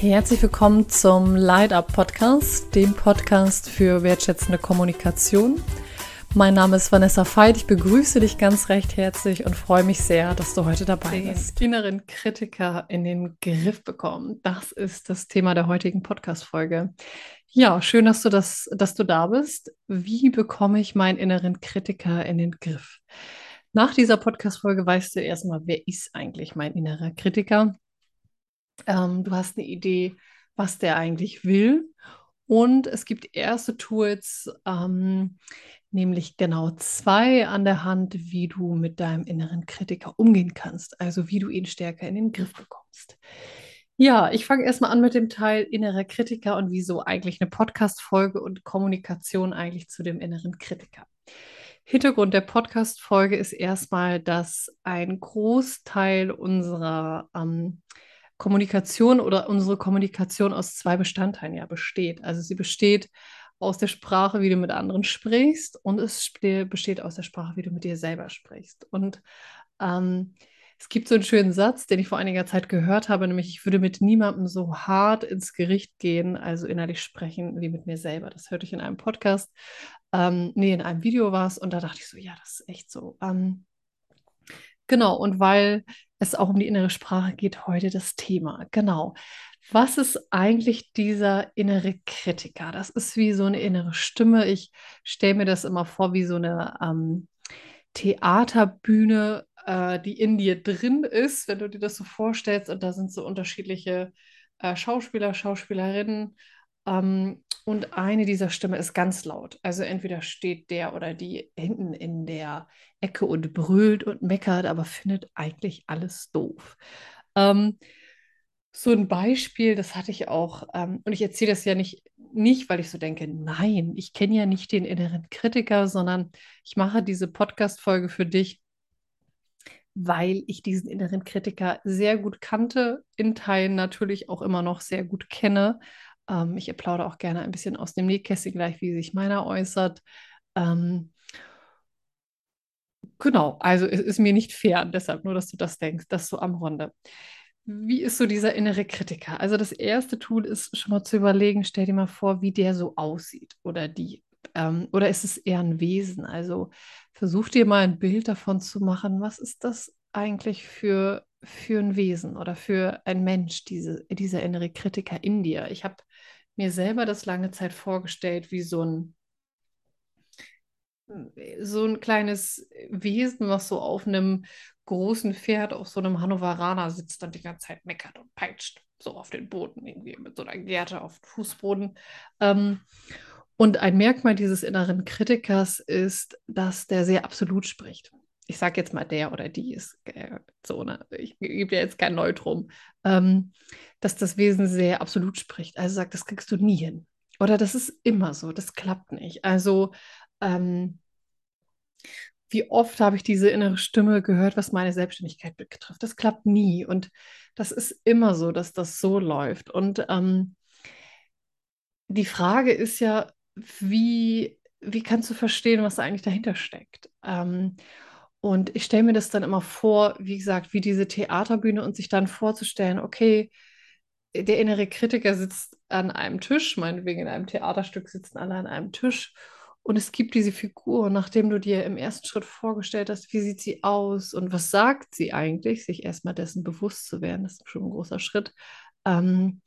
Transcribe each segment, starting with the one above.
Herzlich willkommen zum Light Up Podcast, dem Podcast für wertschätzende Kommunikation. Mein Name ist Vanessa Veit. Ich begrüße dich ganz recht herzlich und freue mich sehr, dass du heute dabei bist. Den inneren Kritiker in den Griff bekommen. Das ist das Thema der heutigen Podcast-Folge. Ja, schön, dass du das, dass du da bist. Wie bekomme ich meinen inneren Kritiker in den Griff? Nach dieser Podcast-Folge weißt du erstmal, wer ist eigentlich mein innerer Kritiker? Ähm, du hast eine Idee, was der eigentlich will. Und es gibt erste Tools, ähm, nämlich genau zwei an der Hand, wie du mit deinem inneren Kritiker umgehen kannst, also wie du ihn stärker in den Griff bekommst. Ja, ich fange erstmal an mit dem Teil innerer Kritiker und wieso eigentlich eine Podcast-Folge und Kommunikation eigentlich zu dem inneren Kritiker. Hintergrund der Podcast-Folge ist erstmal, dass ein Großteil unserer ähm, Kommunikation oder unsere Kommunikation aus zwei Bestandteilen ja besteht. Also sie besteht aus der Sprache, wie du mit anderen sprichst, und es besteht aus der Sprache, wie du mit dir selber sprichst. Und ähm, es gibt so einen schönen Satz, den ich vor einiger Zeit gehört habe, nämlich ich würde mit niemandem so hart ins Gericht gehen, also innerlich sprechen, wie mit mir selber. Das hörte ich in einem Podcast, ähm, nee, in einem Video war es, und da dachte ich so, ja, das ist echt so. Ähm, genau, und weil es auch um die innere Sprache geht heute das Thema. Genau. Was ist eigentlich dieser innere Kritiker? Das ist wie so eine innere Stimme. Ich stelle mir das immer vor wie so eine ähm, Theaterbühne, äh, die in dir drin ist, wenn du dir das so vorstellst. Und da sind so unterschiedliche äh, Schauspieler, Schauspielerinnen. Ähm, und eine dieser Stimme ist ganz laut. Also entweder steht der oder die hinten in der Ecke und brüllt und meckert, aber findet eigentlich alles doof. Ähm, so ein Beispiel, das hatte ich auch, ähm, und ich erzähle das ja nicht, nicht, weil ich so denke, nein, ich kenne ja nicht den inneren Kritiker, sondern ich mache diese Podcast-Folge für dich, weil ich diesen inneren Kritiker sehr gut kannte, in Teilen natürlich auch immer noch sehr gut kenne. Ähm, ich plaudere auch gerne ein bisschen aus dem Nähkästchen gleich, wie sich meiner äußert. Ähm, Genau, also es ist mir nicht fair, deshalb nur, dass du das denkst, das so am Runde. Wie ist so dieser innere Kritiker? Also das erste Tool ist schon mal zu überlegen, stell dir mal vor, wie der so aussieht oder die. Ähm, oder ist es eher ein Wesen? Also versuch dir mal ein Bild davon zu machen, was ist das eigentlich für, für ein Wesen oder für ein Mensch, diese, dieser innere Kritiker in dir? Ich habe mir selber das lange Zeit vorgestellt, wie so ein so ein kleines Wesen, was so auf einem großen Pferd, auf so einem Hannoveraner sitzt und die ganze Zeit meckert und peitscht, so auf den Boden irgendwie mit so einer Gerte auf Fußboden. Ähm, und ein Merkmal dieses inneren Kritikers ist, dass der sehr absolut spricht. Ich sage jetzt mal der oder die ist äh, so, ne? ich gebe ja jetzt kein Neutrum, ähm, dass das Wesen sehr absolut spricht. Also sagt, das kriegst du nie hin. Oder das ist immer so, das klappt nicht. Also ähm, wie oft habe ich diese innere Stimme gehört, was meine Selbstständigkeit betrifft. Das klappt nie und das ist immer so, dass das so läuft. Und ähm, die Frage ist ja, wie, wie kannst du verstehen, was da eigentlich dahinter steckt? Ähm, und ich stelle mir das dann immer vor, wie gesagt, wie diese Theaterbühne und sich dann vorzustellen, okay, der innere Kritiker sitzt an einem Tisch, meinetwegen in einem Theaterstück sitzen alle an einem Tisch und es gibt diese Figur, nachdem du dir im ersten Schritt vorgestellt hast, wie sieht sie aus und was sagt sie eigentlich, sich erstmal dessen bewusst zu werden, das ist schon ein großer Schritt, ähm,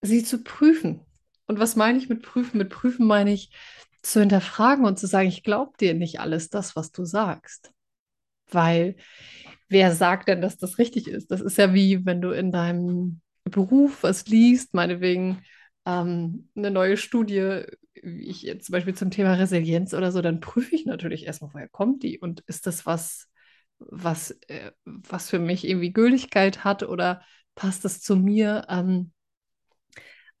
sie zu prüfen. Und was meine ich mit prüfen? Mit prüfen meine ich zu hinterfragen und zu sagen, ich glaube dir nicht alles das, was du sagst. Weil wer sagt denn, dass das richtig ist? Das ist ja wie, wenn du in deinem Beruf was liest, meinetwegen ähm, eine neue Studie, wie ich jetzt zum Beispiel zum Thema Resilienz oder so, dann prüfe ich natürlich erstmal, woher kommt die und ist das was, was, äh, was für mich irgendwie Gültigkeit hat oder passt das zu mir? Ähm,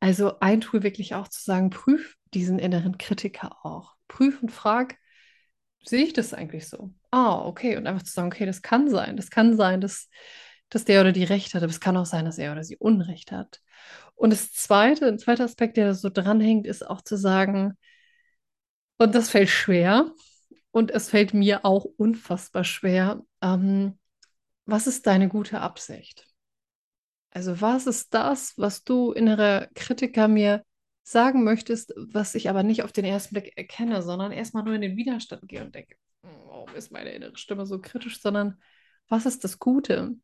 also ein Tool wirklich auch zu sagen, prüf diesen inneren Kritiker auch. Prüf und frag, sehe ich das eigentlich so? Ah, okay. Und einfach zu sagen, okay, das kann sein. Das kann sein, dass, dass der oder die Recht hat, aber es kann auch sein, dass er oder sie Unrecht hat. Und das zweite, ein zweiter Aspekt, der so dranhängt, ist auch zu sagen, und das fällt schwer, und es fällt mir auch unfassbar schwer, ähm, was ist deine gute Absicht? Also was ist das, was du innerer Kritiker mir sagen möchtest, was ich aber nicht auf den ersten Blick erkenne, sondern erstmal nur in den Widerstand gehe und denke, warum ist meine innere Stimme so kritisch, sondern was ist das Gute?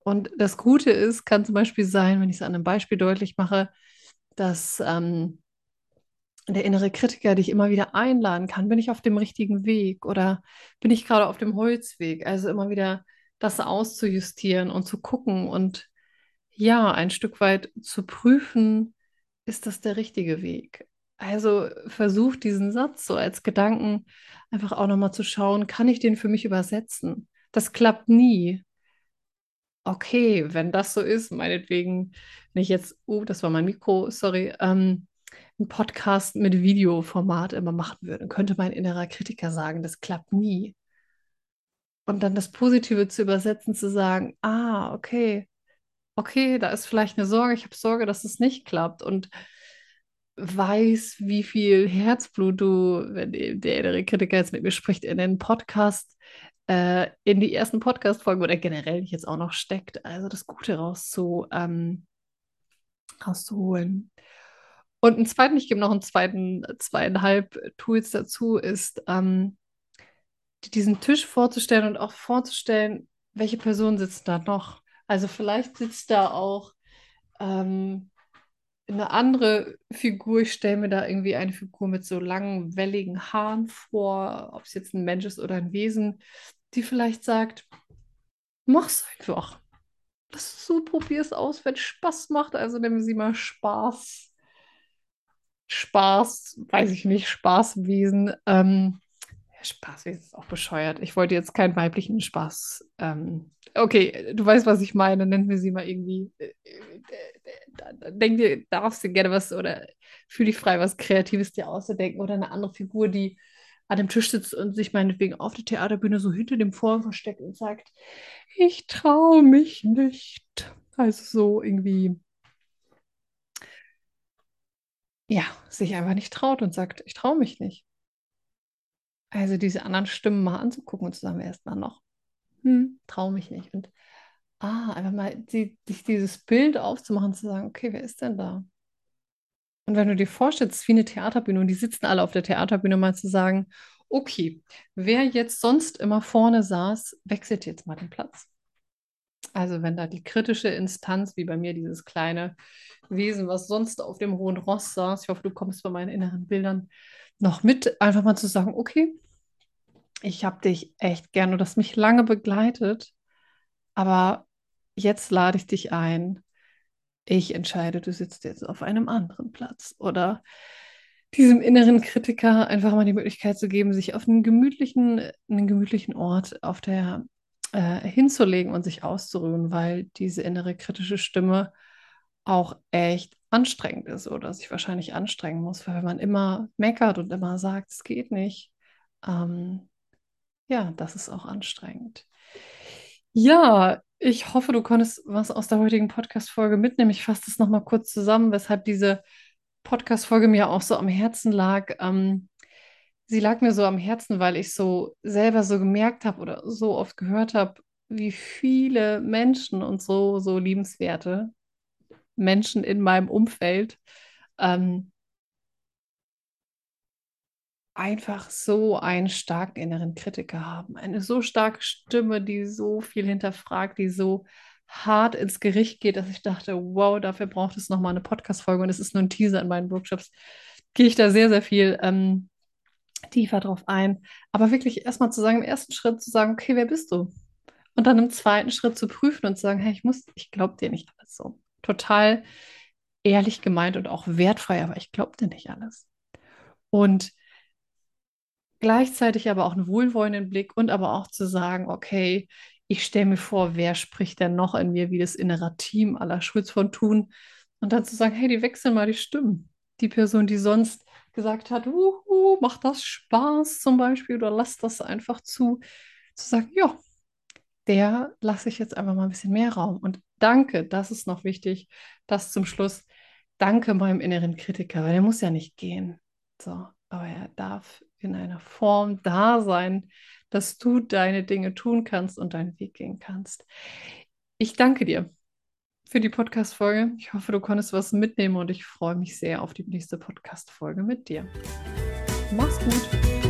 Und das Gute ist, kann zum Beispiel sein, wenn ich es an einem Beispiel deutlich mache, dass ähm, der innere Kritiker dich immer wieder einladen kann. Bin ich auf dem richtigen Weg oder bin ich gerade auf dem Holzweg? Also immer wieder das auszujustieren und zu gucken und ja, ein Stück weit zu prüfen, ist das der richtige Weg? Also versuch diesen Satz so als Gedanken einfach auch nochmal zu schauen, kann ich den für mich übersetzen? Das klappt nie. Okay, wenn das so ist, meinetwegen, wenn ich jetzt, oh, das war mein Mikro, sorry, ähm, einen Podcast mit Videoformat immer machen würde, könnte mein innerer Kritiker sagen, das klappt nie. Und dann das Positive zu übersetzen, zu sagen, ah, okay, okay, da ist vielleicht eine Sorge, ich habe Sorge, dass es nicht klappt und weiß, wie viel Herzblut du, wenn der innere Kritiker jetzt mit mir spricht, in den Podcast, äh, in die ersten Podcast-Folgen oder generell jetzt auch noch steckt, also das Gute rauszu, ähm, rauszuholen. Und einen zweiten, ich gebe noch einen zweiten, zweieinhalb Tools dazu, ist ähm, diesen Tisch vorzustellen und auch vorzustellen, welche Person sitzt da noch. Also vielleicht sitzt da auch ähm, eine andere Figur. Ich stelle mir da irgendwie eine Figur mit so langen, welligen Haaren vor, ob es jetzt ein Mensch ist oder ein Wesen, die vielleicht sagt, mach's einfach. Das ist so, probier es aus, wenn Spaß macht. Also nehmen Sie mal Spaß. Spaß, weiß ich nicht, Spaßwesen. Ähm, Spaßwesen ist auch bescheuert. Ich wollte jetzt keinen weiblichen Spaß. Ähm, okay, du weißt, was ich meine. Nennen wir sie mal irgendwie. Äh, äh, denk dir, darfst du gerne was oder fühl dich frei, was Kreatives dir auszudenken oder eine andere Figur, die an dem Tisch sitzt und sich meinetwegen auf der Theaterbühne so hinter dem Vorhang versteckt und sagt, ich traue mich nicht. Also so irgendwie ja, sich einfach nicht traut und sagt, ich traue mich nicht. Also diese anderen Stimmen mal anzugucken und zu sagen, wer ist da noch? Hm, traue mich nicht. Und ah, einfach mal die, sich dieses Bild aufzumachen, zu sagen, okay, wer ist denn da? Und wenn du dir vorstellst, wie eine Theaterbühne und die sitzen alle auf der Theaterbühne, mal zu sagen, okay, wer jetzt sonst immer vorne saß, wechselt jetzt mal den Platz. Also wenn da die kritische Instanz, wie bei mir dieses kleine Wesen, was sonst auf dem hohen Ross saß, ich hoffe, du kommst bei meinen inneren Bildern noch mit, einfach mal zu sagen, okay, ich habe dich echt gern und das mich lange begleitet, aber jetzt lade ich dich ein. Ich entscheide, du sitzt jetzt auf einem anderen Platz oder diesem inneren Kritiker einfach mal die Möglichkeit zu geben, sich auf einen gemütlichen, einen gemütlichen Ort auf der äh, hinzulegen und sich auszuruhen, weil diese innere kritische Stimme auch echt anstrengend ist oder sich wahrscheinlich anstrengen muss, weil wenn man immer meckert und immer sagt, es geht nicht, ähm, ja, das ist auch anstrengend. Ja, ich hoffe, du konntest was aus der heutigen Podcast-Folge mitnehmen. Ich fasse das nochmal kurz zusammen, weshalb diese Podcast-Folge mir auch so am Herzen lag. Ähm, sie lag mir so am Herzen, weil ich so selber so gemerkt habe oder so oft gehört habe, wie viele Menschen und so, so liebenswerte Menschen in meinem Umfeld ähm, einfach so einen starken inneren Kritiker haben. Eine so starke Stimme, die so viel hinterfragt, die so hart ins Gericht geht, dass ich dachte, wow, dafür braucht es nochmal eine Podcast-Folge und es ist nur ein Teaser in meinen Workshops. Gehe ich da sehr, sehr viel ähm, tiefer drauf ein. Aber wirklich erstmal zu sagen, im ersten Schritt zu sagen, okay, wer bist du? Und dann im zweiten Schritt zu prüfen und zu sagen, hey, ich muss, ich glaube dir nicht alles so. Total ehrlich gemeint und auch wertfrei, aber ich glaube dir nicht alles. Und gleichzeitig aber auch einen wohlwollenden Blick und aber auch zu sagen, okay, ich stelle mir vor, wer spricht denn noch in mir wie das innere Team aller Schulz von Thun und dann zu sagen, hey, die wechseln mal die Stimmen. Die Person, die sonst gesagt hat, uhu, macht das Spaß zum Beispiel oder lass das einfach zu, zu sagen, ja, der lasse ich jetzt einfach mal ein bisschen mehr Raum. Und danke, das ist noch wichtig, das zum Schluss. Danke meinem inneren Kritiker, weil der muss ja nicht gehen. So, aber er darf in einer Form da sein, dass du deine Dinge tun kannst und deinen Weg gehen kannst. Ich danke dir für die Podcast-Folge. Ich hoffe, du konntest was mitnehmen und ich freue mich sehr auf die nächste Podcast-Folge mit dir. Mach's gut.